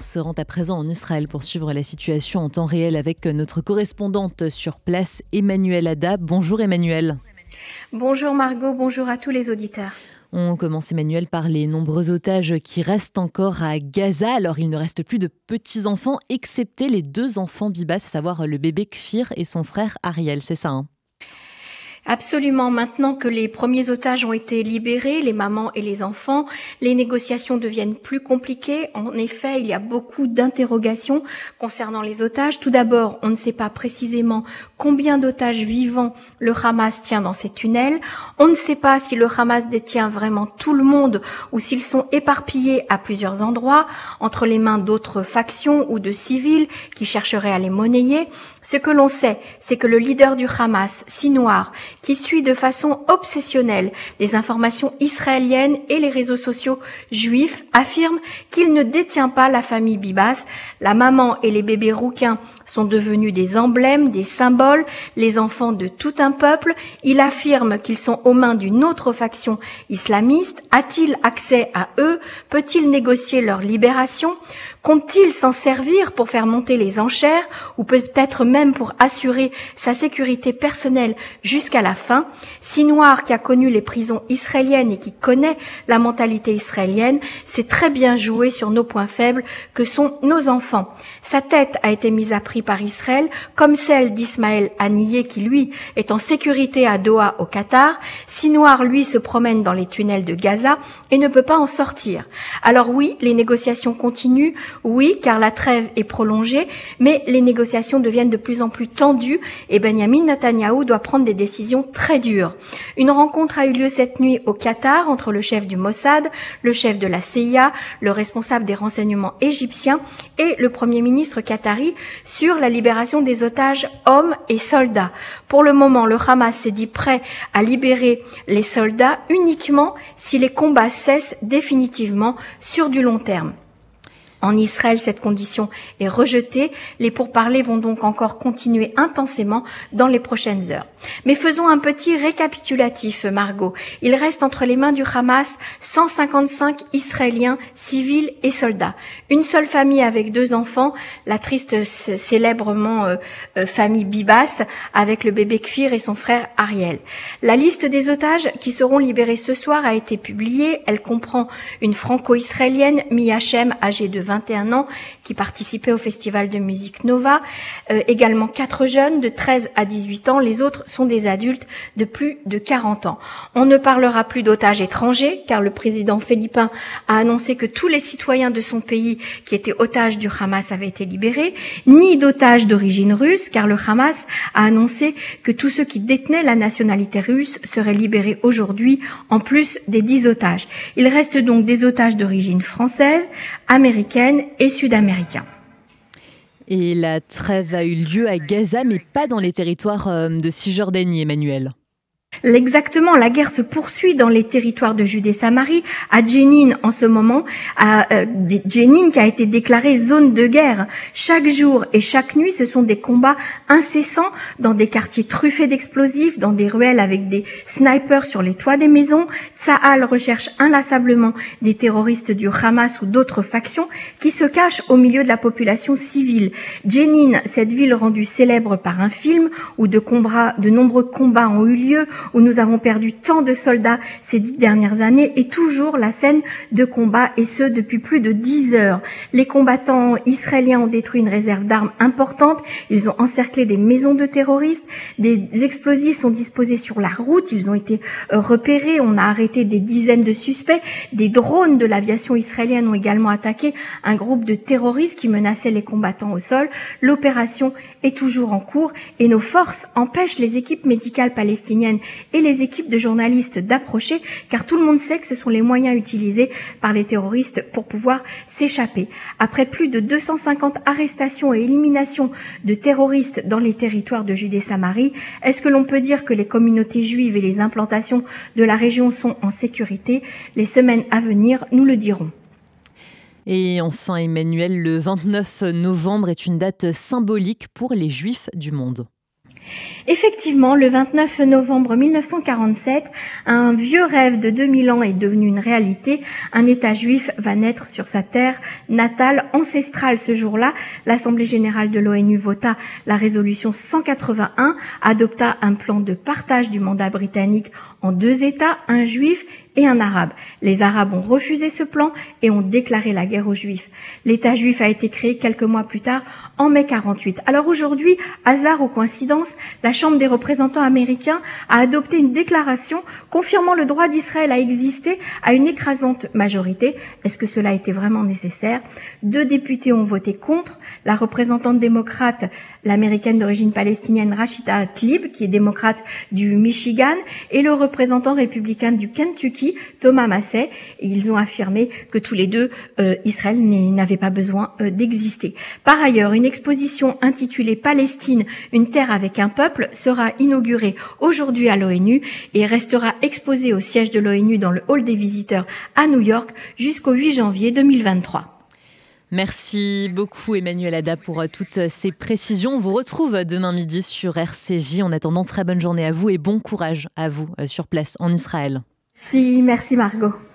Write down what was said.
se rend à présent en Israël pour suivre la situation en temps réel avec notre correspondante sur place, Emmanuel Ada. Bonjour Emmanuel. Bonjour Margot, bonjour à tous les auditeurs. On commence Emmanuel par les nombreux otages qui restent encore à Gaza. Alors il ne reste plus de petits-enfants, excepté les deux enfants Bibas, à savoir le bébé Kfir et son frère Ariel, c'est ça hein? Absolument. Maintenant que les premiers otages ont été libérés, les mamans et les enfants, les négociations deviennent plus compliquées. En effet, il y a beaucoup d'interrogations concernant les otages. Tout d'abord, on ne sait pas précisément combien d'otages vivants le Hamas tient dans ces tunnels. On ne sait pas si le Hamas détient vraiment tout le monde ou s'ils sont éparpillés à plusieurs endroits entre les mains d'autres factions ou de civils qui chercheraient à les monnayer. Ce que l'on sait, c'est que le leader du Hamas, Sinoir, qui suit de façon obsessionnelle les informations israéliennes et les réseaux sociaux juifs, affirme qu'il ne détient pas la famille Bibas. La maman et les bébés rouquins sont devenus des emblèmes, des symboles, les enfants de tout un peuple. Il affirme qu'ils sont aux mains d'une autre faction islamiste. A-t-il accès à eux? Peut-il négocier leur libération? Compte-t-il s'en servir pour faire monter les enchères ou peut-être même pour assurer sa sécurité personnelle jusqu'à la fin Sinoir, qui a connu les prisons israéliennes et qui connaît la mentalité israélienne, sait très bien jouer sur nos points faibles que sont nos enfants. Sa tête a été mise à prix par Israël, comme celle d'Ismaël Haniyeh qui, lui, est en sécurité à Doha au Qatar. Sinoir, lui, se promène dans les tunnels de Gaza et ne peut pas en sortir. Alors oui, les négociations continuent, oui, car la trêve est prolongée, mais les négociations deviennent de plus en plus tendues et Benjamin Netanyahu doit prendre des décisions très. Une rencontre a eu lieu cette nuit au Qatar entre le chef du Mossad, le chef de la CIA, le responsable des renseignements égyptiens et le premier ministre qatari sur la libération des otages hommes et soldats. Pour le moment, le Hamas s'est dit prêt à libérer les soldats uniquement si les combats cessent définitivement sur du long terme. En Israël, cette condition est rejetée. Les pourparlers vont donc encore continuer intensément dans les prochaines heures. Mais faisons un petit récapitulatif, Margot. Il reste entre les mains du Hamas 155 Israéliens, civils et soldats. Une seule famille avec deux enfants, la triste célèbrement euh, euh, famille Bibas, avec le bébé Kfir et son frère Ariel. La liste des otages qui seront libérés ce soir a été publiée. Elle comprend une franco-israélienne, Miyachem, âgée de 21 ans qui participaient au festival de musique Nova. Euh, également quatre jeunes de 13 à 18 ans. Les autres sont des adultes de plus de 40 ans. On ne parlera plus d'otages étrangers car le président philippin a annoncé que tous les citoyens de son pays qui étaient otages du Hamas avaient été libérés, ni d'otages d'origine russe car le Hamas a annoncé que tous ceux qui détenaient la nationalité russe seraient libérés aujourd'hui en plus des 10 otages. Il reste donc des otages d'origine française, américaine, et sud-américains. Et la trêve a eu lieu à Gaza, mais pas dans les territoires euh, de Cisjordanie, Emmanuel. Exactement, la guerre se poursuit dans les territoires de Judée-Samarie, à Jenin en ce moment, à euh, qui a été déclarée zone de guerre. Chaque jour et chaque nuit, ce sont des combats incessants dans des quartiers truffés d'explosifs, dans des ruelles avec des snipers sur les toits des maisons. Tsahal recherche inlassablement des terroristes du Hamas ou d'autres factions qui se cachent au milieu de la population civile. Jenin, cette ville rendue célèbre par un film où de nombreux combats ont eu lieu, où nous avons perdu tant de soldats ces dix dernières années et toujours la scène de combat et ce depuis plus de dix heures. Les combattants israéliens ont détruit une réserve d'armes importante. Ils ont encerclé des maisons de terroristes. Des explosifs sont disposés sur la route. Ils ont été euh, repérés. On a arrêté des dizaines de suspects. Des drones de l'aviation israélienne ont également attaqué un groupe de terroristes qui menaçaient les combattants au sol. L'opération est toujours en cours et nos forces empêchent les équipes médicales palestiniennes et les équipes de journalistes d'approcher, car tout le monde sait que ce sont les moyens utilisés par les terroristes pour pouvoir s'échapper. Après plus de 250 arrestations et éliminations de terroristes dans les territoires de Judée-Samarie, est-ce que l'on peut dire que les communautés juives et les implantations de la région sont en sécurité? Les semaines à venir nous le dirons. Et enfin, Emmanuel, le 29 novembre est une date symbolique pour les juifs du monde. Effectivement, le 29 novembre 1947, un vieux rêve de 2000 ans est devenu une réalité. Un État juif va naître sur sa terre natale, ancestrale. Ce jour-là, l'Assemblée générale de l'ONU vota la résolution 181, adopta un plan de partage du mandat britannique en deux États, un juif et un arabe. Les arabes ont refusé ce plan et ont déclaré la guerre aux juifs. L'État juif a été créé quelques mois plus tard, en mai 48. Alors aujourd'hui, hasard ou coïncidence, la Chambre des représentants américains a adopté une déclaration confirmant le droit d'Israël à exister à une écrasante majorité. Est-ce que cela était vraiment nécessaire? Deux députés ont voté contre. La représentante démocrate, l'américaine d'origine palestinienne Rachida Tlaib, qui est démocrate du Michigan, et le représentant républicain du Kentucky, Thomas Massey. Ils ont affirmé que tous les deux, euh, Israël n'avait pas besoin euh, d'exister. Par ailleurs, une exposition intitulée Palestine, une terre avec un peuple sera inaugurée aujourd'hui à l'ONU et restera exposée au siège de l'ONU dans le hall des visiteurs à New York jusqu'au 8 janvier 2023. Merci beaucoup Emmanuel Ada pour euh, toutes ces précisions. On vous retrouve demain midi sur RCJ. En attendant, très bonne journée à vous et bon courage à vous sur place en Israël. Si, merci Margot.